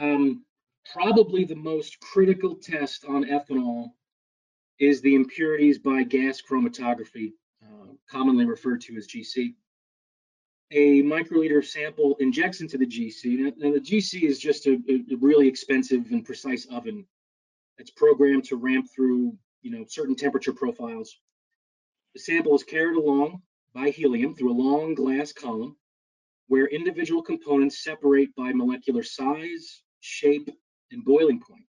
Um, probably the most critical test on ethanol is the impurities by gas chromatography, uh, commonly referred to as GC. A microliter sample injects into the GC. Now, now the GC is just a, a, really expensive and precise oven that's programmed to ramp through, you know, certain temperature profiles. The sample is carried along by helium through a long glass column where individual components separate by molecular size, shape, and boiling point.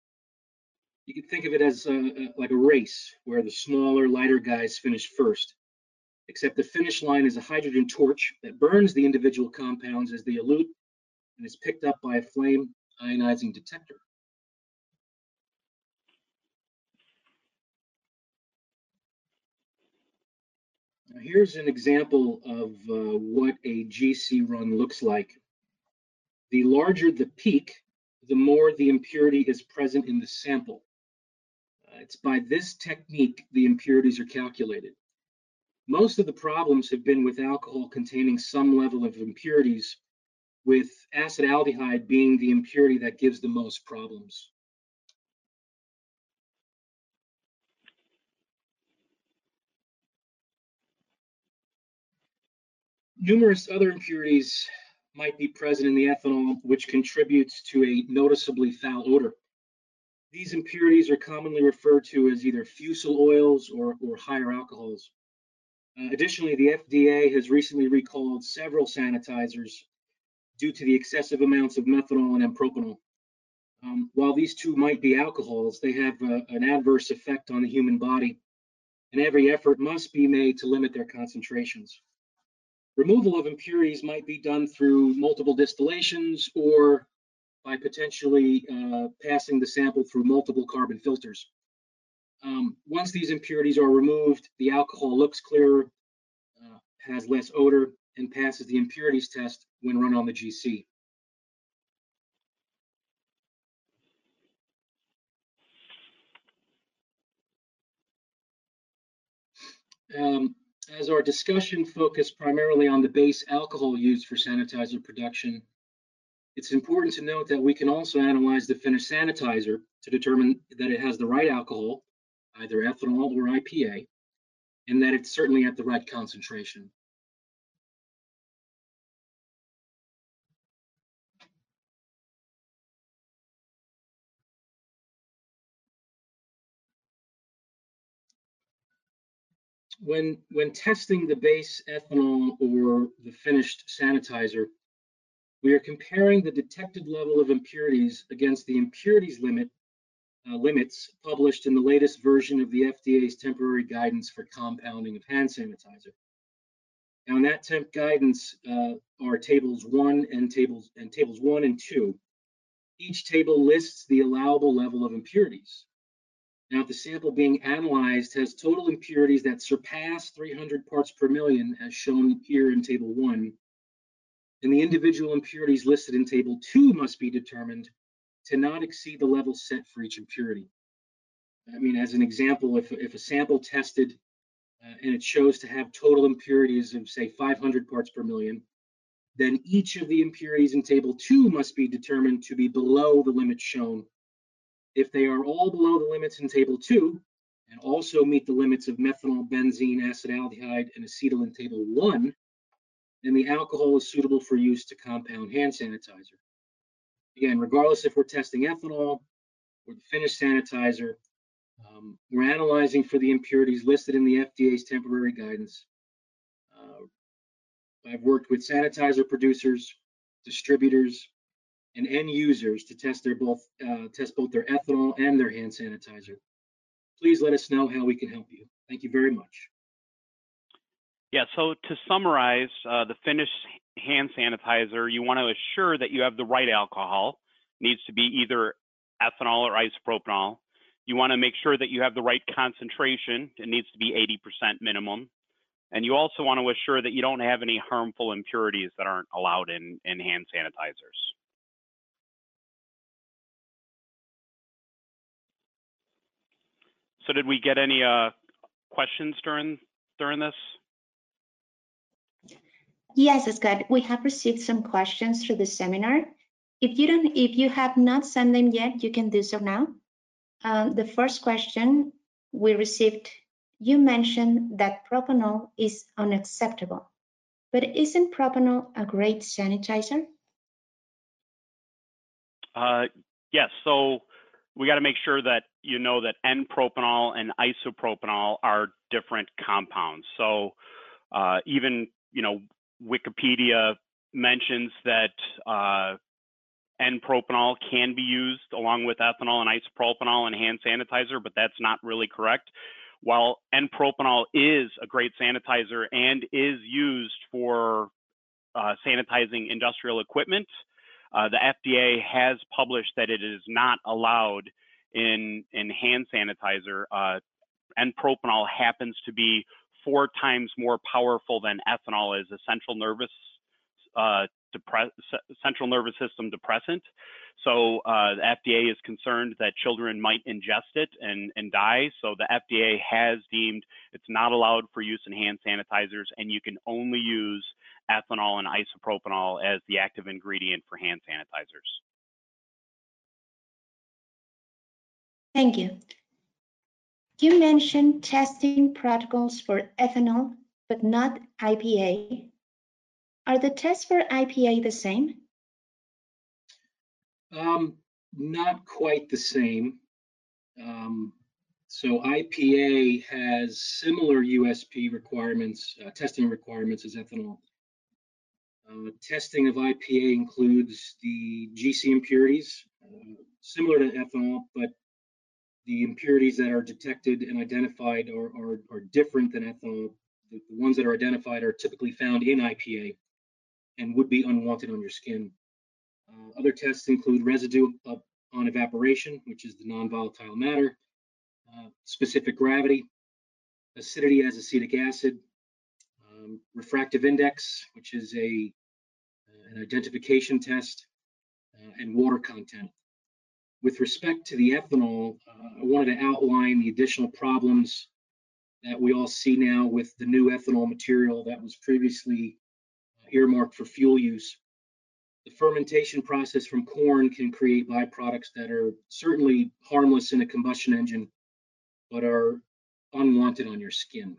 You can think of it as a, a, like a race where the smaller, lighter guys finish first, except the finish line is a hydrogen torch that burns the individual compounds as they elute and is picked up by a flame ionizing detector. Now here's an example of uh, what a GC run looks like. The larger the peak, the more the impurity is present in the sample. Uh, it's by this technique the impurities are calculated. Most of the problems have been with alcohol containing some level of impurities, with acetaldehyde being the impurity that gives the most problems. Numerous other impurities might be present in the ethanol, which contributes to a noticeably foul odor. These impurities are commonly referred to as either fusel oils or, or higher alcohols. Uh, additionally, the FDA has recently recalled several sanitizers due to the excessive amounts of methanol and propanol. Um, while these two might be alcohols, they have uh, an adverse effect on the human body, and every effort must be made to limit their concentrations. Removal of impurities might be done through multiple distillations or by potentially uh, passing the sample through multiple carbon filters. Um, once these impurities are removed, the alcohol looks clearer, uh, has less odor, and passes the impurities test when run on the GC. Um, as our discussion focused primarily on the base alcohol used for sanitizer production, it's important to note that we can also analyze the finished sanitizer to determine that it has the right alcohol, either ethanol or IPA, and that it's certainly at the right concentration. When when testing the base ethanol or the finished sanitizer, we are comparing the detected level of impurities against the impurities limit uh, limits published in the latest version of the FDA's temporary guidance for compounding of hand sanitizer. Now, in that temp guidance uh, are tables one and tables and tables one and two. Each table lists the allowable level of impurities. Now, if the sample being analyzed has total impurities that surpass 300 parts per million, as shown here in table one, then the individual impurities listed in table two must be determined to not exceed the level set for each impurity. I mean, as an example, if, if a sample tested uh, and it shows to have total impurities of say 500 parts per million, then each of the impurities in table two must be determined to be below the limit shown if they are all below the limits in table two and also meet the limits of methanol, benzene, acetaldehyde, and acetal in table one, then the alcohol is suitable for use to compound hand sanitizer. Again, regardless if we're testing ethanol or the finished sanitizer, um, we're analyzing for the impurities listed in the FDA's temporary guidance. Uh, I've worked with sanitizer producers, distributors, and end users to test their both uh, test both their ethanol and their hand sanitizer. Please let us know how we can help you. Thank you very much. Yeah, so to summarize, uh, the finished hand sanitizer, you want to assure that you have the right alcohol. It needs to be either ethanol or isopropanol. You want to make sure that you have the right concentration. It needs to be 80% minimum. And you also want to assure that you don't have any harmful impurities that aren't allowed in, in hand sanitizers. So did we get any uh, questions during during this? Yes, Scott, we have received some questions through the seminar. If you don't, if you have not sent them yet, you can do so now. Um, the first question we received, you mentioned that propanol is unacceptable, but isn't propanol a great sanitizer? Uh, yes, so we got to make sure that you know that N-propanol and isopropanol are different compounds. So uh, even, you know, Wikipedia mentions that uh, N-propanol can be used along with ethanol and isopropanol in hand sanitizer, but that's not really correct. While N-propanol is a great sanitizer and is used for uh, sanitizing industrial equipment, uh, the FDA has published that it is not allowed in in hand sanitizer. Uh, N-propanol happens to be four times more powerful than ethanol as a central nervous uh, central nervous system depressant. So uh, the FDA is concerned that children might ingest it and, and die. So the FDA has deemed it's not allowed for use in hand sanitizers, and you can only use ethanol and isopropanol as the active ingredient for hand sanitizers. Thank you. You mentioned testing protocols for ethanol, but not IPA. Are the tests for IPA the same? Um, not quite the same. Um, so IPA has similar USP requirements, uh, testing requirements as ethanol. Uh, testing of IPA includes the GC impurities, uh, similar to ethanol, but the impurities that are detected and identified are, are, are different than ethanol. The, the, ones that are identified are typically found in IPA and would be unwanted on your skin. Uh, other tests include residue of, on evaporation, which is the non-volatile matter, uh, specific gravity, acidity as acetic acid, um, refractive index, which is a uh, an identification test, uh, and water content. With respect to the ethanol, uh, I wanted to outline the additional problems that we all see now with the new ethanol material that was previously earmarked for fuel use. The fermentation process from corn can create byproducts that are certainly harmless in a combustion engine, but are unwanted on your skin.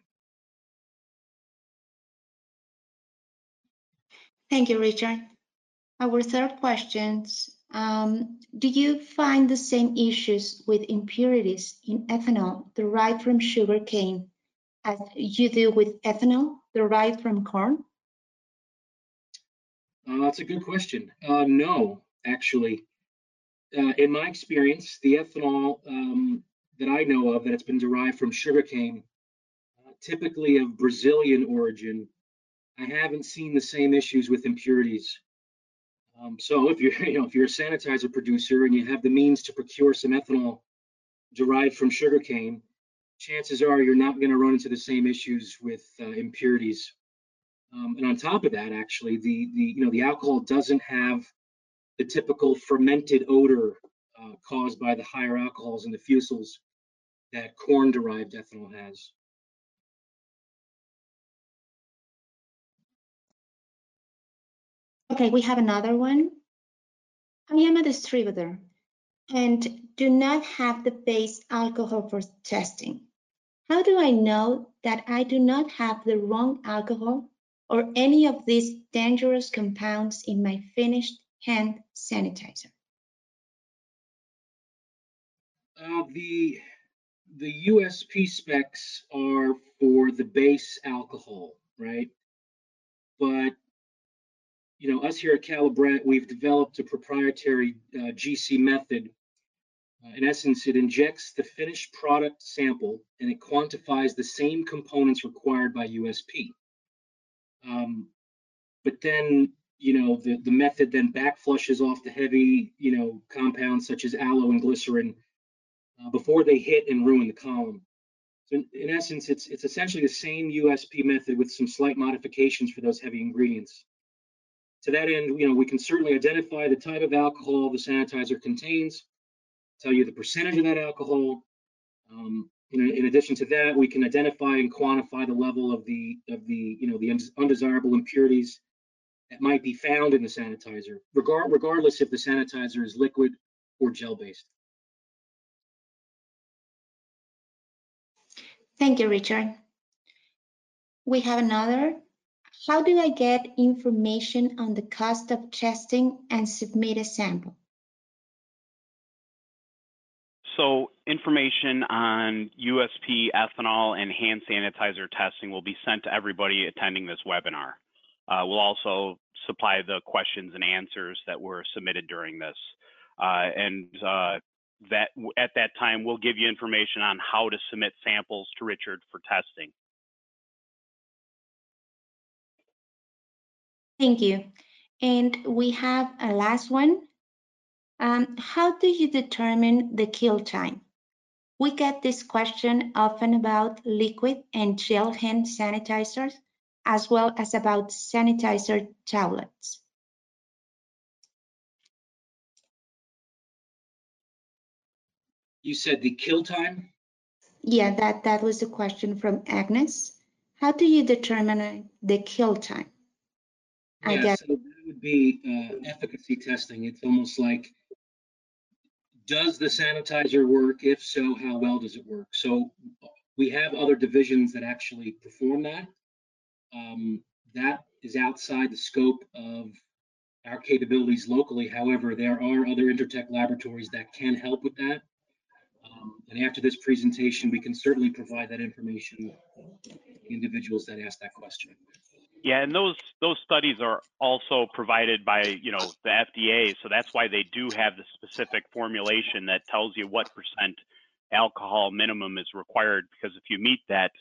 Thank you, Richard. Our third question, um, do you find the same issues with impurities in ethanol derived from sugar cane as you do with ethanol derived from corn? Uh, that's a good question. Uh, no, actually. Uh, in my experience, the ethanol um, that I know of that has been derived from sugarcane, uh, typically of Brazilian origin, I haven't seen the same issues with impurities. Um, so if you're, you know, if you're a sanitizer producer and you have the means to procure some ethanol derived from sugarcane, chances are you're not going to run into the same issues with uh, impurities. Um, and on top of that, actually, the the you know the alcohol doesn't have the typical fermented odor uh, caused by the higher alcohols in the fusels that corn-derived ethanol has. Okay, we have another one. I am a distributor and do not have the base alcohol for testing. How do I know that I do not have the wrong alcohol or any of these dangerous compounds in my finished hand sanitizer? Uh, the the USP specs are for the base alcohol, right? But you know, us here at Caleb Brett, we've developed a proprietary uh, GC method. Uh, in essence, it injects the finished product sample and it quantifies the same components required by USP. Um, but then, you know, the, the method then back flushes off the heavy, you know, compounds such as aloe and glycerin uh, before they hit and ruin the column. So in, in, essence, it's it's essentially the same USP method with some slight modifications for those heavy ingredients. To that end, you know, we can certainly identify the type of alcohol the sanitizer contains, tell you the percentage of that alcohol, um, in, in addition to that, we can identify and quantify the level of the of the you know the undesirable impurities that might be found in the sanitizer, regard, regardless if the sanitizer is liquid or gel-based. Thank you, Richard. We have another. How do I get information on the cost of testing and submit a sample? So information on USP ethanol and hand sanitizer testing will be sent to everybody attending this webinar. Uh, we'll also supply the questions and answers that were submitted during this. Uh, and uh, that at that time, we'll give you information on how to submit samples to Richard for testing. Thank you. And we have a last one. Um, how do you determine the kill time? We get this question often about liquid and gel hand sanitizers, as well as about sanitizer tablets. You said the kill time? Yeah, that, that was the question from Agnes. How do you determine the kill time? I Yeah, guess, so that would be uh, efficacy testing. It's almost like, does the sanitizer work? If so, how well does it work? So we have other divisions that actually perform that. Um, That is outside the scope of our capabilities locally. However, there are other Intertek laboratories that can help with that. Um, And after this presentation, we can certainly provide that information to individuals that ask that question. Yeah, and those those studies are also provided by you know the FDA, so that's why they do have the specific formulation that tells you what percent alcohol minimum is required. Because if you meet that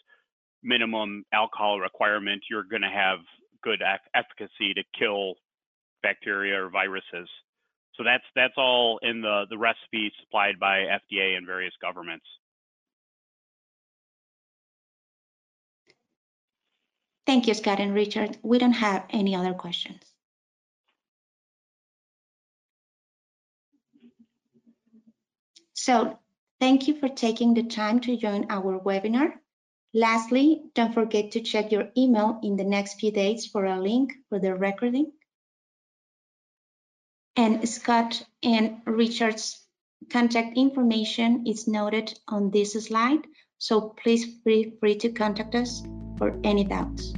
minimum alcohol requirement, you're going to have good ec- efficacy to kill bacteria or viruses. So that's that's all in the the recipe supplied by FDA and various governments. Thank you, Scott and Richard. We don't have any other questions. So thank you for taking the time to join our webinar. Lastly, don't forget to check your email in the next few days for a link for the recording. And Scott and Richard's contact information is noted on this slide, so please feel free to contact us for any doubts.